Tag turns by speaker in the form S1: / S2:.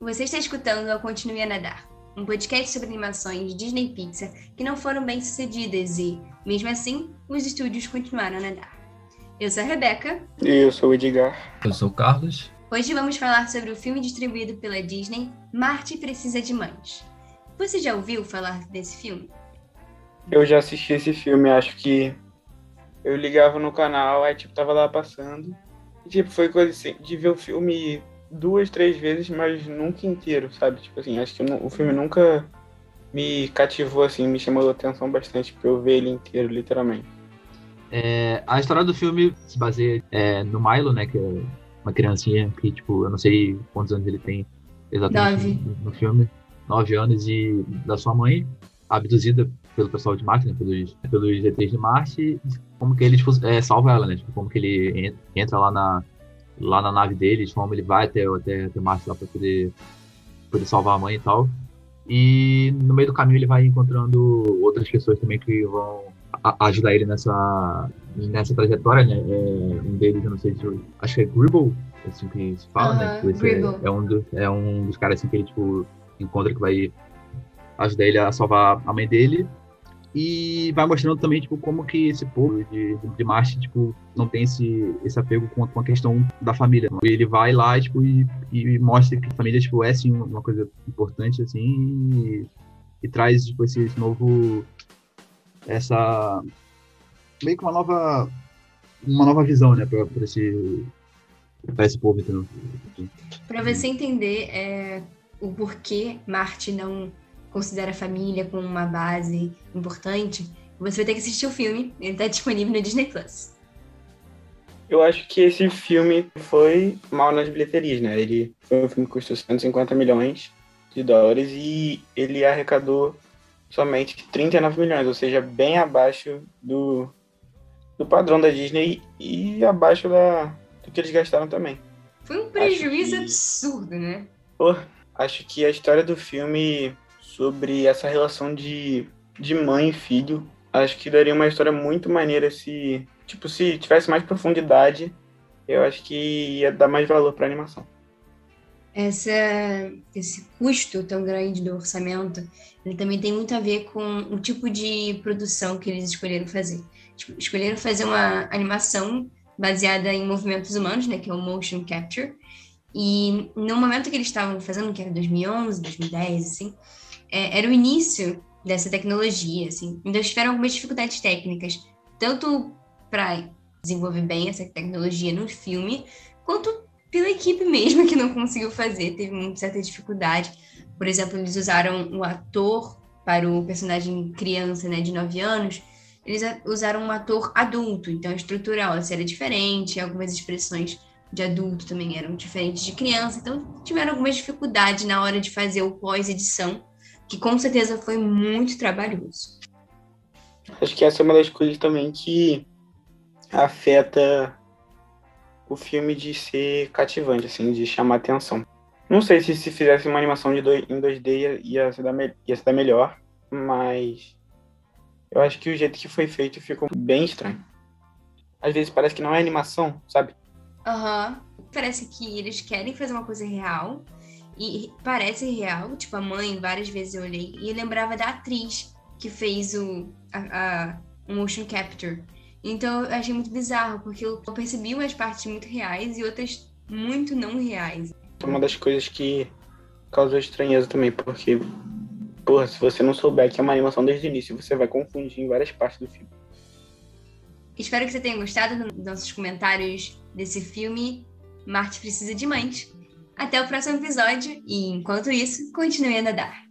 S1: Você está escutando ao Continue a Nadar, um podcast sobre animações Disney Pixar que não foram bem sucedidas e, mesmo assim, os estúdios continuaram a nadar. Eu sou a Rebeca.
S2: E eu sou o Edgar.
S3: Eu sou o Carlos.
S1: Hoje vamos falar sobre o filme distribuído pela Disney, Marte Precisa de Mães. Você já ouviu falar desse filme?
S2: Eu já assisti esse filme, acho que eu ligava no canal, aí tipo, tava lá passando. E, tipo, foi coisa assim, de ver o filme duas, três vezes, mas nunca inteiro, sabe? Tipo assim, acho que o filme nunca me cativou, assim, me chamou a atenção bastante pra eu ver ele inteiro, literalmente.
S3: É, a história do filme se baseia é, no Milo, né, que é uma criancinha que, tipo, eu não sei quantos anos ele tem exatamente no, no, filme, nove anos, e da sua mãe, abduzida pelo pessoal de Marte, né, pelos, pelos ETs de Marte, como que ele, tipo, é, salva ela, né, tipo, como que ele entra lá na, lá na nave deles, como ele vai até, até, até Marte lá para poder, poder salvar a mãe e tal. E no meio do caminho ele vai encontrando outras pessoas também que vão ajudar ele nessa, nessa trajetória, né? É, um deles, eu não sei se eu, acho que é Gribble, assim que se fala, né? Que é, é, um do, é um dos caras assim que ele tipo encontra que vai ajudar ele a salvar a mãe dele e vai mostrando também tipo como que esse povo de, de Marte tipo não tem esse, esse apego com a, com a questão da família ele vai lá tipo e, e mostra que a família tipo é sim uma coisa importante assim e, e traz tipo esse, esse, novo essa meio que uma nova uma nova visão né para esse para esse povo entendeu?
S1: para você entender é, o porquê Marte não considera a família como uma base importante, você vai ter que assistir o filme. Ele está disponível no Disney Plus.
S2: Eu acho que esse filme foi mal nas bilheterias, né? Ele foi um filme que custou 150 milhões de dólares e ele arrecadou somente 39 milhões, ou seja, bem abaixo do, do padrão da Disney e abaixo da, do que eles gastaram também.
S1: Foi um prejuízo que, absurdo, né?
S2: Pô, acho que a história do filme sobre essa relação de, de mãe e filho. Acho que daria uma história muito maneira se, tipo, se tivesse mais profundidade, eu acho que ia dar mais valor para a animação.
S1: Essa, esse custo tão grande do orçamento, ele também tem muito a ver com o tipo de produção que eles escolheram fazer. Tipo, escolheram fazer uma animação baseada em movimentos humanos, né, que é o motion capture. E no momento que eles estavam fazendo, que era 2011, 2010, assim, é, era o início dessa tecnologia, assim. Então tiveram algumas dificuldades técnicas, tanto para desenvolver bem essa tecnologia no filme, quanto pela equipe mesmo que não conseguiu fazer, teve uma certa dificuldade. Por exemplo, eles usaram o ator para o personagem criança, né, de 9 anos, eles usaram um ator adulto, então a estrutura era diferente, algumas expressões de adulto também eram diferentes de criança, então tiveram algumas dificuldades na hora de fazer o pós-edição, que com certeza foi muito trabalhoso.
S2: Acho que essa é uma das coisas também que afeta o filme de ser cativante, assim, de chamar atenção. Não sei se se fizesse uma animação de dois, em 2D ia ser, da, ia melhor, mas eu acho que o jeito que foi feito ficou bem estranho. Às vezes parece que não é animação, sabe?
S1: Aham. Uhum. Parece que eles querem fazer uma coisa real, e parece real, tipo, a mãe, várias vezes eu olhei, e eu lembrava da atriz que fez o, a, a, motion capture. Então eu achei muito bizarro, porque eu percebi umas partes muito reais e outras muito não reais.
S2: Uma das coisas que causou estranheza também, porque, porra, se você não souber que é uma animação desde o início, você vai confundir em várias partes do filme.
S1: Espero que você tenha gostado dos nossos comentários desse filme. Marte precisa de mães. Até o próximo episódio e, enquanto isso, continue a nadar.